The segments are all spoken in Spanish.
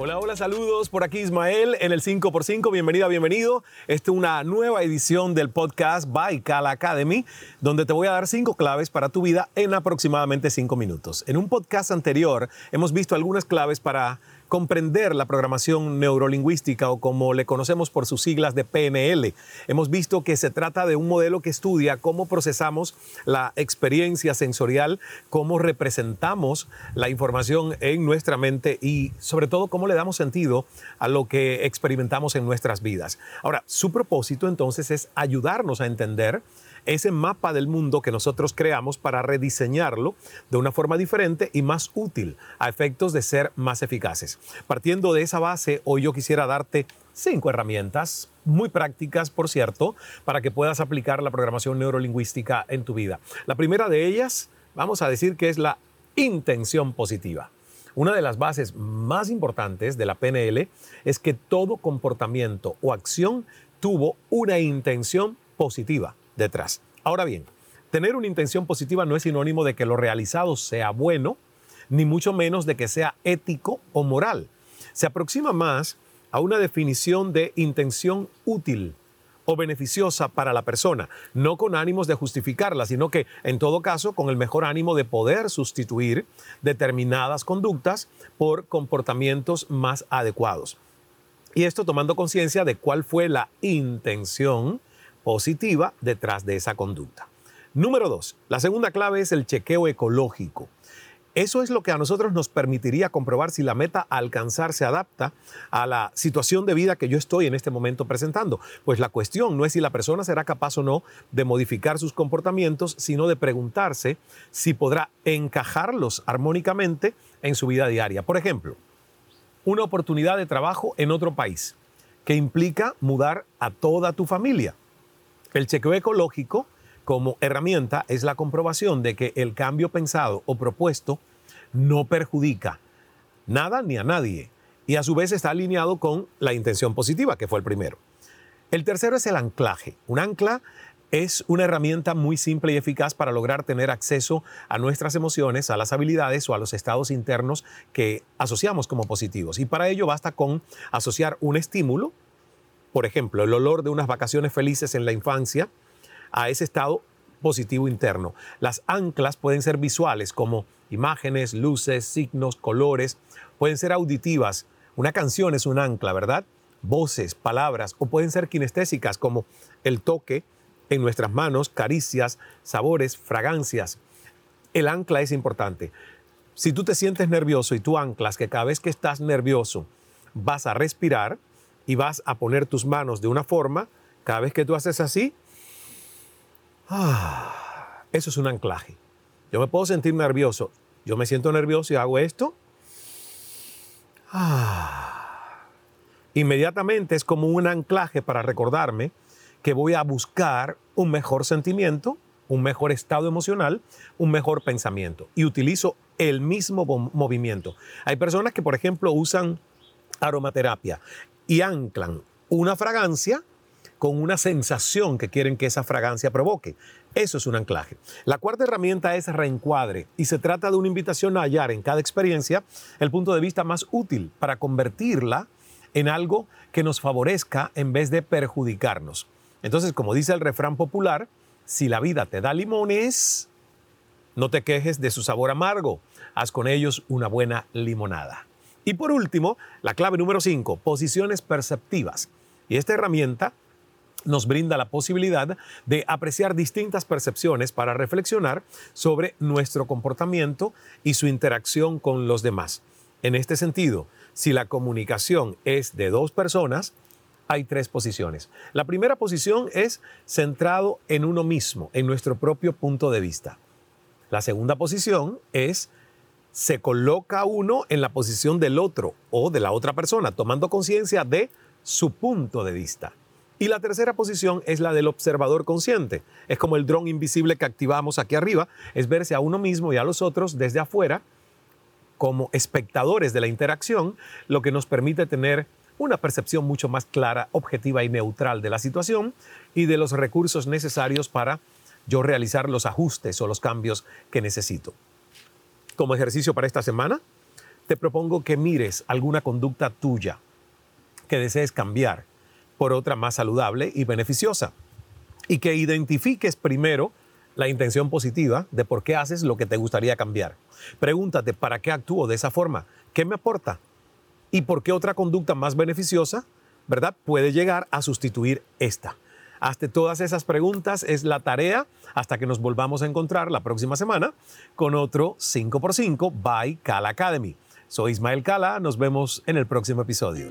Hola, hola, saludos. Por aquí Ismael en el 5x5. Bienvenida, bienvenido. Esta es una nueva edición del podcast by Academy, donde te voy a dar cinco claves para tu vida en aproximadamente cinco minutos. En un podcast anterior hemos visto algunas claves para comprender la programación neurolingüística o como le conocemos por sus siglas de PNL. Hemos visto que se trata de un modelo que estudia cómo procesamos la experiencia sensorial, cómo representamos la información en nuestra mente y sobre todo cómo le damos sentido a lo que experimentamos en nuestras vidas. Ahora, su propósito entonces es ayudarnos a entender ese mapa del mundo que nosotros creamos para rediseñarlo de una forma diferente y más útil a efectos de ser más eficaces. Partiendo de esa base, hoy yo quisiera darte cinco herramientas muy prácticas, por cierto, para que puedas aplicar la programación neurolingüística en tu vida. La primera de ellas, vamos a decir que es la intención positiva. Una de las bases más importantes de la PNL es que todo comportamiento o acción tuvo una intención positiva detrás. Ahora bien, tener una intención positiva no es sinónimo de que lo realizado sea bueno, ni mucho menos de que sea ético o moral. Se aproxima más a una definición de intención útil o beneficiosa para la persona, no con ánimos de justificarla, sino que en todo caso con el mejor ánimo de poder sustituir determinadas conductas por comportamientos más adecuados. Y esto tomando conciencia de cuál fue la intención positiva detrás de esa conducta. Número dos, la segunda clave es el chequeo ecológico. Eso es lo que a nosotros nos permitiría comprobar si la meta a alcanzar se adapta a la situación de vida que yo estoy en este momento presentando. Pues la cuestión no es si la persona será capaz o no de modificar sus comportamientos, sino de preguntarse si podrá encajarlos armónicamente en su vida diaria. Por ejemplo, una oportunidad de trabajo en otro país que implica mudar a toda tu familia. El chequeo ecológico como herramienta es la comprobación de que el cambio pensado o propuesto no perjudica nada ni a nadie y a su vez está alineado con la intención positiva, que fue el primero. El tercero es el anclaje. Un ancla es una herramienta muy simple y eficaz para lograr tener acceso a nuestras emociones, a las habilidades o a los estados internos que asociamos como positivos. Y para ello basta con asociar un estímulo, por ejemplo, el olor de unas vacaciones felices en la infancia, a ese estado positivo interno. Las anclas pueden ser visuales como imágenes, luces, signos, colores, pueden ser auditivas. Una canción es un ancla, ¿verdad? Voces, palabras, o pueden ser kinestésicas como el toque en nuestras manos, caricias, sabores, fragancias. El ancla es importante. Si tú te sientes nervioso y tú anclas que cada vez que estás nervioso vas a respirar y vas a poner tus manos de una forma, cada vez que tú haces así, Ah, eso es un anclaje. Yo me puedo sentir nervioso. Yo me siento nervioso y hago esto. Ah, inmediatamente es como un anclaje para recordarme que voy a buscar un mejor sentimiento, un mejor estado emocional, un mejor pensamiento. Y utilizo el mismo movimiento. Hay personas que, por ejemplo, usan aromaterapia y anclan una fragancia con una sensación que quieren que esa fragancia provoque. Eso es un anclaje. La cuarta herramienta es reencuadre y se trata de una invitación a hallar en cada experiencia el punto de vista más útil para convertirla en algo que nos favorezca en vez de perjudicarnos. Entonces, como dice el refrán popular, si la vida te da limones, no te quejes de su sabor amargo, haz con ellos una buena limonada. Y por último, la clave número 5, posiciones perceptivas. Y esta herramienta nos brinda la posibilidad de apreciar distintas percepciones para reflexionar sobre nuestro comportamiento y su interacción con los demás. En este sentido, si la comunicación es de dos personas, hay tres posiciones. La primera posición es centrado en uno mismo, en nuestro propio punto de vista. La segunda posición es se coloca uno en la posición del otro o de la otra persona, tomando conciencia de su punto de vista. Y la tercera posición es la del observador consciente. Es como el dron invisible que activamos aquí arriba, es verse a uno mismo y a los otros desde afuera como espectadores de la interacción, lo que nos permite tener una percepción mucho más clara, objetiva y neutral de la situación y de los recursos necesarios para yo realizar los ajustes o los cambios que necesito. Como ejercicio para esta semana, te propongo que mires alguna conducta tuya que desees cambiar por otra más saludable y beneficiosa y que identifiques primero la intención positiva de por qué haces lo que te gustaría cambiar. Pregúntate, ¿para qué actúo de esa forma? ¿Qué me aporta? ¿Y por qué otra conducta más beneficiosa, verdad, puede llegar a sustituir esta? Hazte todas esas preguntas, es la tarea hasta que nos volvamos a encontrar la próxima semana con otro 5x5 by Kala Academy. Soy Ismael Cala, nos vemos en el próximo episodio.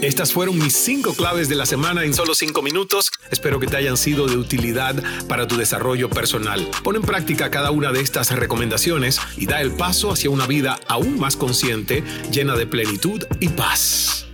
Estas fueron mis cinco claves de la semana en solo cinco minutos. Espero que te hayan sido de utilidad para tu desarrollo personal. Pon en práctica cada una de estas recomendaciones y da el paso hacia una vida aún más consciente, llena de plenitud y paz.